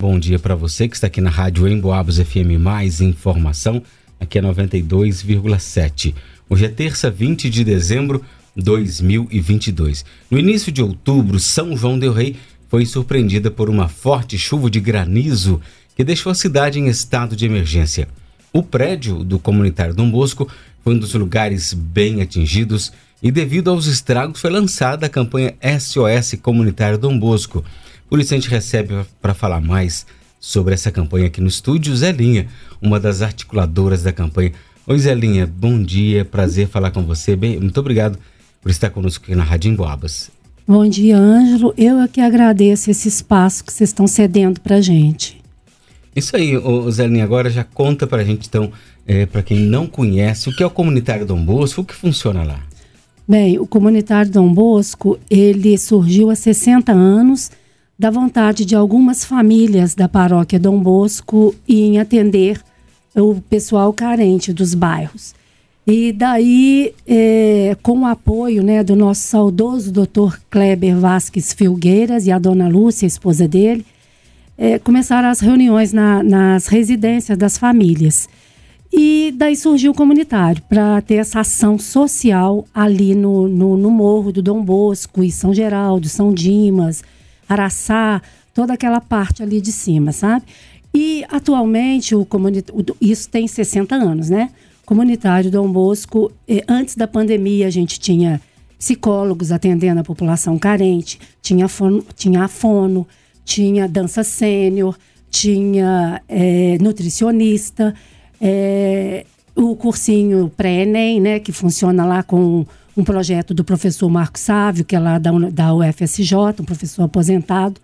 Bom dia para você que está aqui na Rádio Emboabas FM Mais Informação, aqui é 92,7. Hoje é terça, 20 de dezembro de 2022. No início de outubro, São João del Rei foi surpreendida por uma forte chuva de granizo que deixou a cidade em estado de emergência. O prédio do comunitário Dom Bosco foi um dos lugares bem atingidos e, devido aos estragos, foi lançada a campanha SOS Comunitário Dom Bosco. Por isso, a gente recebe para falar mais sobre essa campanha aqui no estúdio Zelinha, uma das articuladoras da campanha. Oi, Zelinha, bom dia, prazer falar com você. Bem, muito obrigado por estar conosco aqui na Rádio Emboabas. Bom dia, Ângelo. Eu é que agradeço esse espaço que vocês estão cedendo para gente. Isso aí, Zelinha, agora já conta para a gente, então, é, para quem não conhece, o que é o Comunitário Dom Bosco, o que funciona lá? Bem, o Comunitário Dom Bosco, ele surgiu há 60 anos da vontade de algumas famílias da paróquia Dom Bosco em atender o pessoal carente dos bairros. E daí, é, com o apoio né, do nosso saudoso doutor Kleber Vasques Filgueiras e a dona Lúcia, esposa dele, é, começaram as reuniões na, nas residências das famílias. E daí surgiu o comunitário para ter essa ação social ali no, no, no, Morro do Dom Bosco e São Geraldo, São Dimas, Araçá, toda aquela parte ali de cima, sabe? E atualmente o comunitário, isso tem 60 anos, né? Comunitário Dom Bosco, eh, antes da pandemia a gente tinha psicólogos atendendo a população carente, tinha fono, tinha fono, tinha dança sênior, tinha é, nutricionista, é, o cursinho pré-ENEM, né, que funciona lá com um projeto do professor Marco Sávio, que é lá da, da UFSJ, um professor aposentado.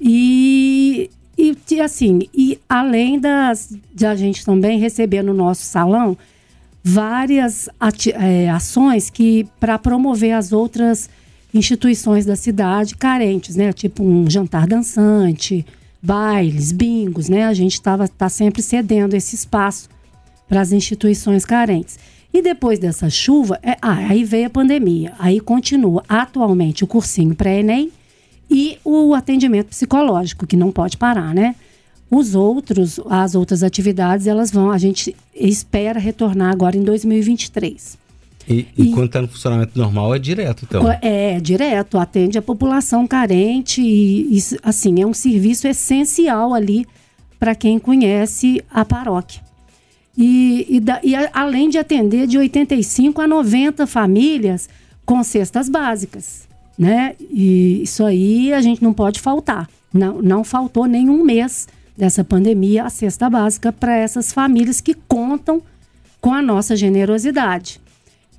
E e, assim, e além das, de a gente também receber no nosso salão várias ati, é, ações que para promover as outras instituições da cidade carentes, né? Tipo um jantar dançante, bailes, bingos, né? A gente estava tá sempre cedendo esse espaço para as instituições carentes. E depois dessa chuva, é, ah, aí veio a pandemia. Aí continua atualmente o cursinho pré-ENEM e o atendimento psicológico, que não pode parar, né? Os outros, as outras atividades, elas vão, a gente espera retornar agora em 2023. E, e, e quando está no funcionamento normal é direto, então? É, é direto, atende a população carente e, e assim, é um serviço essencial ali para quem conhece a paróquia. E, e, da, e a, além de atender de 85 a 90 famílias com cestas básicas né? E isso aí a gente não pode faltar. Não, não faltou nenhum mês dessa pandemia a cesta básica para essas famílias que contam com a nossa generosidade.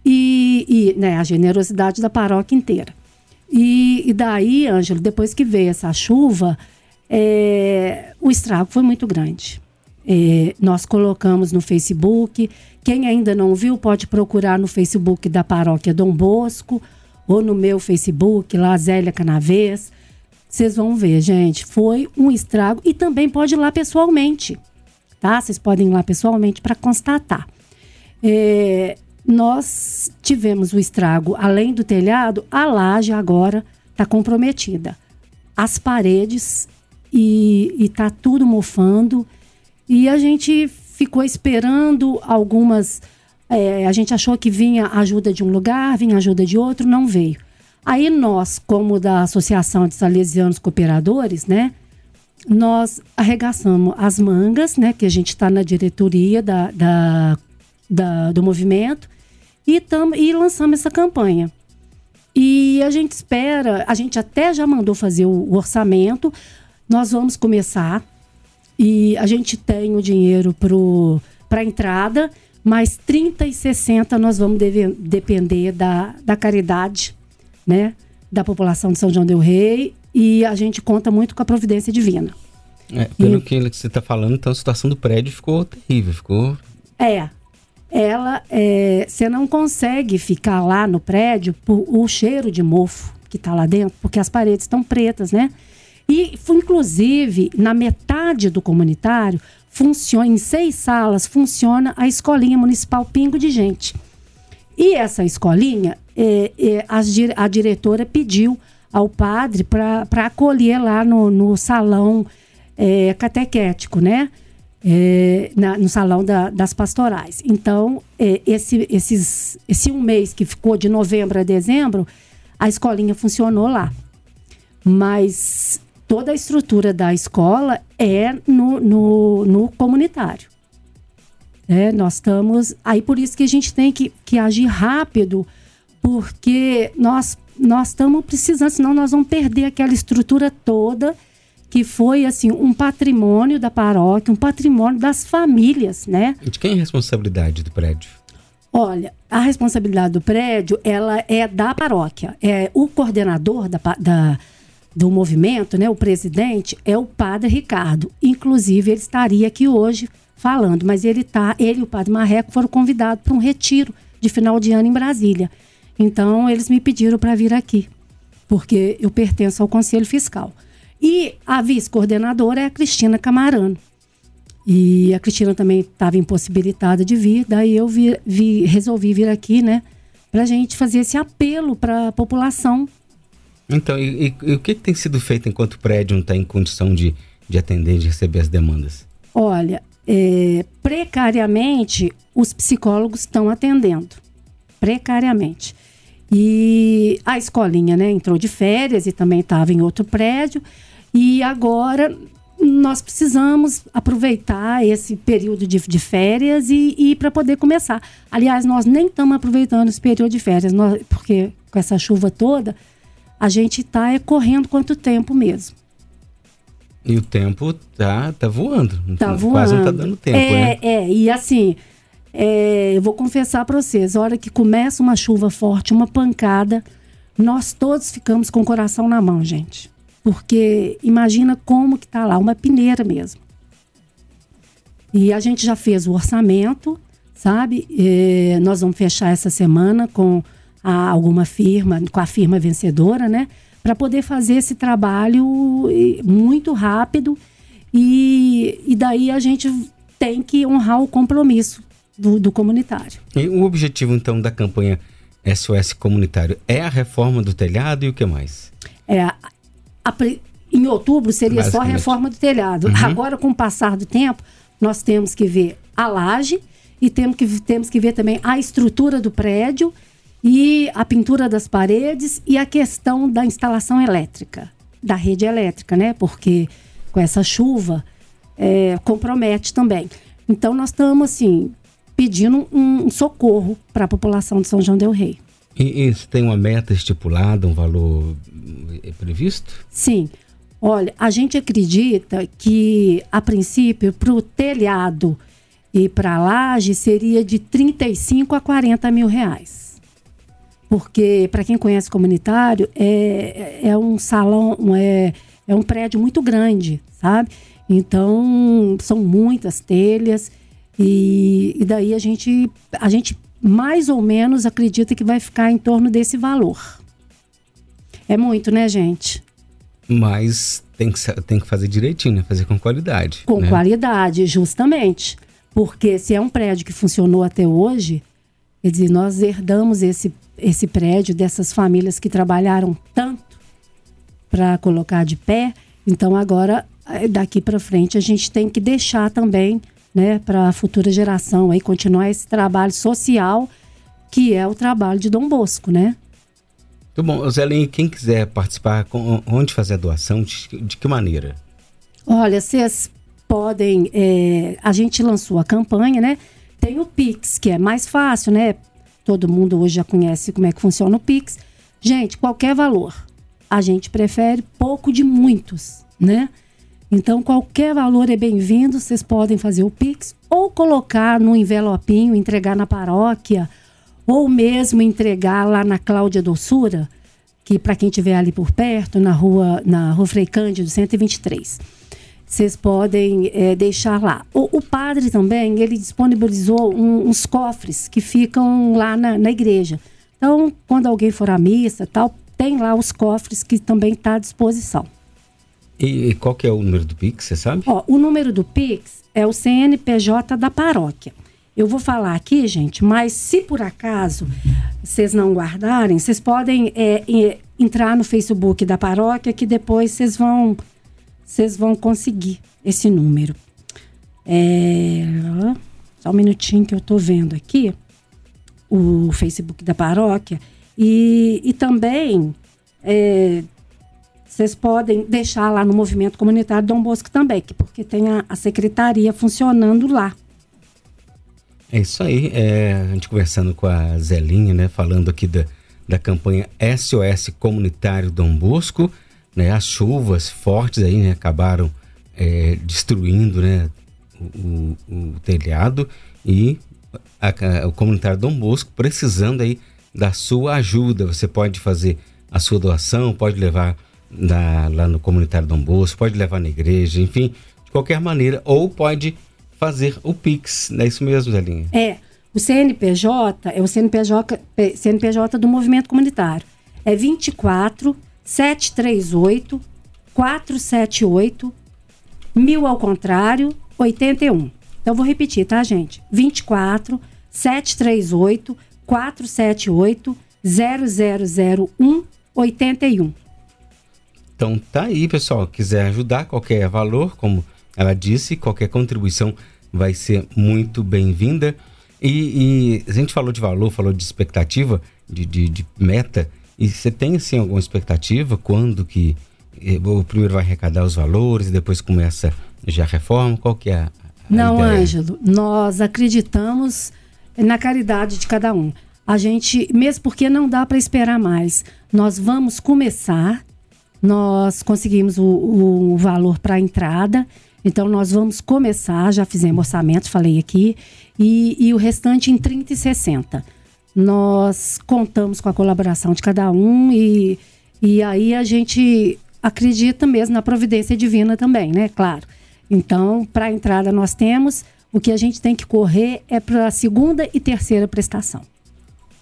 E, e né, a generosidade da paróquia inteira. E, e daí, Ângelo, depois que veio essa chuva, é, o estrago foi muito grande. Nós colocamos no Facebook. Quem ainda não viu, pode procurar no Facebook da Paróquia Dom Bosco ou no meu Facebook, lá Zélia Canavês. Vocês vão ver, gente, foi um estrago e também pode ir lá pessoalmente, tá? Vocês podem ir lá pessoalmente para constatar. É, nós tivemos o estrago, além do telhado, a laje agora está comprometida. As paredes e, está tudo mofando. E a gente ficou esperando algumas é, a gente achou que vinha ajuda de um lugar, vinha ajuda de outro, não veio. Aí nós, como da Associação de Salesianos Cooperadores, né, nós arregaçamos as mangas, né, que a gente está na diretoria da, da, da, do movimento, e, tam, e lançamos essa campanha. E a gente espera, a gente até já mandou fazer o, o orçamento, nós vamos começar, e a gente tem o dinheiro para a entrada, mas 30 e 60 nós vamos deve, depender da, da caridade, né? Da população de São João del Rei e a gente conta muito com a providência divina. É, pelo e, que você está falando, então a situação do prédio ficou terrível, ficou... É, ela, é, você não consegue ficar lá no prédio por o cheiro de mofo que está lá dentro, porque as paredes estão pretas, né? E, inclusive, na metade do comunitário, funciona, em seis salas, funciona a escolinha municipal Pingo de Gente. E essa escolinha, é, é, a, a diretora pediu ao padre para acolher lá no, no salão é, catequético, né? É, na, no salão da, das pastorais. Então, é, esse, esses, esse um mês que ficou de novembro a dezembro, a escolinha funcionou lá. Mas toda a estrutura da escola é no, no, no comunitário. É, nós estamos. Aí por isso que a gente tem que, que agir rápido, porque nós nós estamos precisando, senão nós vamos perder aquela estrutura toda que foi assim um patrimônio da paróquia, um patrimônio das famílias, né? De quem é a responsabilidade do prédio? Olha, a responsabilidade do prédio ela é da paróquia. É o coordenador da, da do movimento, né, o presidente é o Padre Ricardo. Inclusive ele estaria aqui hoje falando, mas ele tá, ele e o Padre Marreco foram convidados para um retiro de final de ano em Brasília. Então, eles me pediram para vir aqui, porque eu pertenço ao Conselho Fiscal. E a vice-coordenadora é a Cristina Camarano. E a Cristina também estava impossibilitada de vir, daí eu vi, vi, resolvi vir aqui, né, para a gente fazer esse apelo para a população. Então, e, e, e, o que, que, tem sido feito enquanto o prédio não está em condição de, de atender, de receber as demandas? Olha, é, precariamente, os psicólogos estão atendendo. Precariamente. E a escolinha, né, entrou de férias e também estava em outro prédio. E agora nós precisamos aproveitar esse período de, de férias e, e para poder começar. Aliás, nós nem estamos aproveitando esse período de férias, nós, porque com essa chuva toda, a gente está é, correndo quanto tempo mesmo. E o tempo tá, tá voando. Tá Quase voando. Quase não tá dando tempo, é, né? É, e assim, é, eu vou confessar para vocês, a hora que começa uma chuva forte, uma pancada, nós todos ficamos com o coração na mão, gente. Porque imagina como que tá lá, uma peneira mesmo. E a gente já fez o orçamento, sabe? É, nós vamos fechar essa semana com a, alguma firma, com a firma vencedora, né? Para poder fazer esse trabalho muito rápido e, e daí a gente tem que honrar o compromisso do, do comunitário. E o objetivo, então, da campanha SOS Comunitário é a reforma do telhado e o que mais? É, a, a, em outubro seria só a reforma do telhado. Uhum. Agora, com o passar do tempo, nós temos que ver a laje e temos que, temos que ver também a estrutura do prédio e a pintura das paredes e a questão da instalação elétrica, da rede elétrica, né? Porque com essa chuva é, compromete também. Então, nós estamos, assim, pedindo um, socorro para a população de São João del Rei. E, e tem uma meta estipulada, um valor eh, previsto? Sim. Olha, a gente acredita que, a princípio, para o telhado e para a laje seria de 35 a 40 mil reais. Porque, para quem conhece comunitário, é, é um salão, é, é um prédio muito grande, sabe? Então, são muitas telhas. E, e daí a gente, a gente mais ou menos acredita que vai ficar em torno desse valor. É muito, né, gente? Mas tem que, tem que fazer direitinho, né? Fazer com qualidade. Com né? qualidade, justamente. Porque se é um prédio que funcionou até hoje, quer dizer, nós herdamos esse, esse prédio dessas famílias que trabalharam tanto para colocar de pé. Então agora, eh, daqui para frente, a gente tem que deixar também né, para a futura geração aí continuar esse trabalho social que é o trabalho de Dom Bosco, né? Muito bom. Zelinho, quem quiser participar, onde fazer a doação, de, de que maneira? Olha, vocês podem. É, a gente lançou a campanha, né? Tem o Pix, que é mais fácil, né? Todo mundo hoje já conhece como é que funciona o Pix. Gente, qualquer valor. A gente prefere pouco de muitos, né? Então, qualquer valor é bem-vindo. Vocês podem fazer o Pix ou colocar no envelopinho, entregar na paróquia, ou mesmo entregar lá na Cláudia Doçura, que para quem estiver ali por perto, na rua, na rua Frei Cândido, 123. Vocês podem é, deixar lá. O, o, padre também, ele disponibilizou um, uns cofres que ficam lá na, na igreja. Então, quando alguém for à missa tal, tem lá os cofres que também está à disposição. E, qual que é o número do Pix, você sabe? Ó, o número do Pix é o CNPJ da paróquia. Eu vou falar aqui, gente, mas se por acaso vocês não guardarem, vocês podem é, entrar no Facebook da paróquia que depois vocês vão vocês vão conseguir esse número. É, só um minutinho que eu estou vendo aqui o Facebook da paróquia. E, e também é, vocês podem deixar lá no Movimento Comunitário Dom Bosco também, porque tem a, a secretaria funcionando lá. É isso aí. É, a gente conversando com a Zelinha, né? Falando aqui da, da campanha SOS Comunitário Dom Bosco. Né, as chuvas fortes aí, né? Acabaram é, destruindo, né? O, o, telhado e a, o comunitário Dom Bosco precisando aí da sua ajuda. Você pode fazer a sua doação, pode levar na, lá no comunitário Dom Bosco, pode levar na igreja, enfim, de qualquer maneira, ou pode fazer o Pix, não é isso mesmo, Zelinha? É, o CNPJ é o CNPJ, CNPJ do movimento comunitário. É 24 738 478 mil ao contrário 81. Então vou repetir, tá, gente? 24 738 478 0001 81. Então tá aí, pessoal. Quiser ajudar, qualquer valor, como ela disse, qualquer contribuição vai ser muito bem-vinda. E, e, a gente falou de valor, falou de expectativa, de, de, de meta. E você tem assim alguma expectativa quando que eh, o primeiro vai arrecadar os valores e depois começa já a reforma? Qual que é a, a Não, ideia? Ângelo, nós acreditamos na caridade de cada um. A gente, mesmo porque não dá para esperar mais, nós vamos começar. Nós conseguimos o, o valor para a entrada, então nós vamos começar. Já fizemos orçamento, falei aqui, e, e o restante em 30 e 60. Nós contamos com a colaboração de cada um e, e aí a gente acredita mesmo na providência divina também, né? Claro. Então, para a entrada nós temos, o que a gente tem que correr é para a segunda e terceira prestação.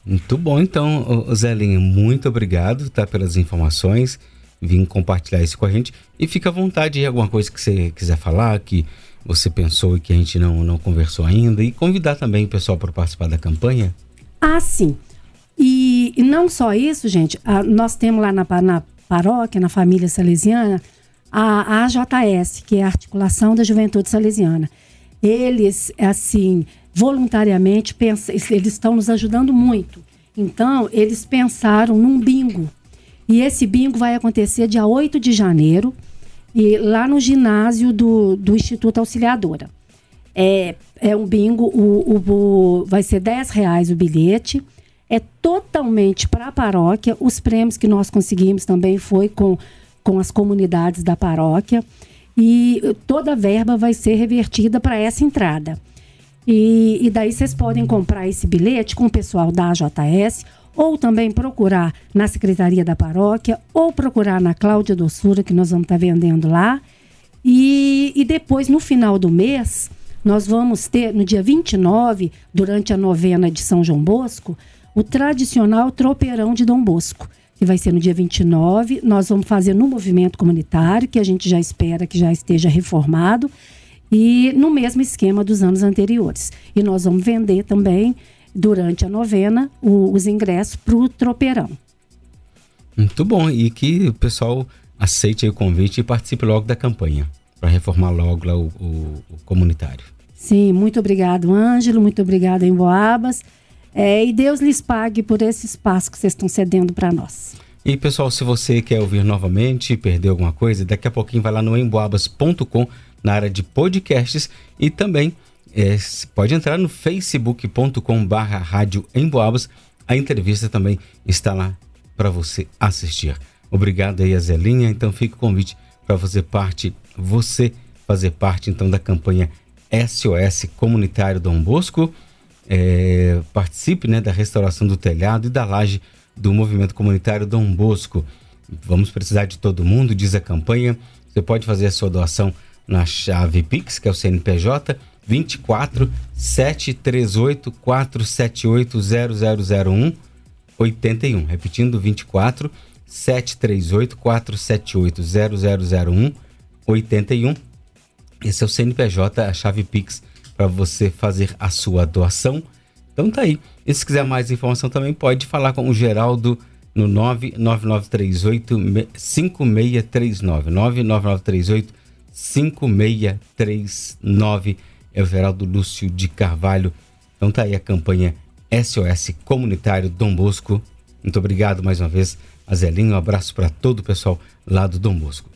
Muito bom, então, Zelinha, muito obrigado tá, pelas informações, vim compartilhar isso com a gente. E fica à vontade de alguma coisa que você quiser falar, que você pensou e que a gente não, não conversou ainda, e convidar também o pessoal para participar da campanha. Ah, sim. E, e não só isso, gente, a, nós temos lá na, na paróquia, na família salesiana, a, AJS, que é a Articulação da Juventude Salesiana eles, assim, voluntariamente, pensam, eles estão nos ajudando muito. Então, eles pensaram num bingo. E esse bingo vai acontecer dia 8 de janeiro, e lá no ginásio do, do Instituto Auxiliadora. É, é um bingo, o, o, o vai ser 10 reais o bilhete. É totalmente para a paróquia. Os prêmios que nós conseguimos também foi com, com as comunidades da paróquia e toda a verba vai ser revertida para essa entrada. E, e daí vocês podem comprar esse bilhete com o pessoal da AJS ou também procurar na Secretaria da Paróquia ou procurar na Cláudia Doçura, que nós vamos estar tá vendendo lá. E, e depois, no final do mês, nós vamos ter, no dia 29, durante a novena de São João Bosco, o tradicional tropeirão de Dom Bosco que vai ser no dia 29. Nós vamos fazer no movimento comunitário, que a gente já espera que já esteja reformado, e no mesmo esquema dos anos anteriores. E nós vamos vender também, durante a novena, o, os ingressos para o tropeirão. Muito bom. E que o pessoal aceite o convite e participe logo da campanha, para reformar logo lá o, o, o comunitário. Sim, muito obrigado, Ângelo. Muito obrigado, em Boabas. É, e Deus lhes pague por esse espaço que vocês estão cedendo para nós. E pessoal, se você quer ouvir novamente, perdeu alguma coisa, daqui a pouquinho vai lá no emboabas.com na área de podcasts e também é, pode entrar no facebook.com barra rádio Emboabas. A entrevista também está lá para você assistir. Obrigado aí, Zelinha. Então fica o convite para fazer parte, você fazer parte então da campanha SOS Comunitário Dom Bosco é, participe né, da restauração do telhado e da laje do movimento comunitário Dom Bosco. Vamos precisar de todo mundo, diz a campanha. Você pode fazer a sua doação na chave Pix, que é o CNPJ 24 738 478 0001 81. Repetindo, 24 738 478 0001 81. Esse é o CNPJ, a chave Pix para você fazer a sua doação. Então tá aí. E se quiser mais informação também pode falar com o Geraldo no 99938 5639. 99938 5639. É o Geraldo Lúcio de Carvalho. Então tá aí a campanha SOS Comunitário Dom Bosco. Muito obrigado mais uma vez, Azelinho. Um abraço para todo o pessoal lá do Dom Bosco.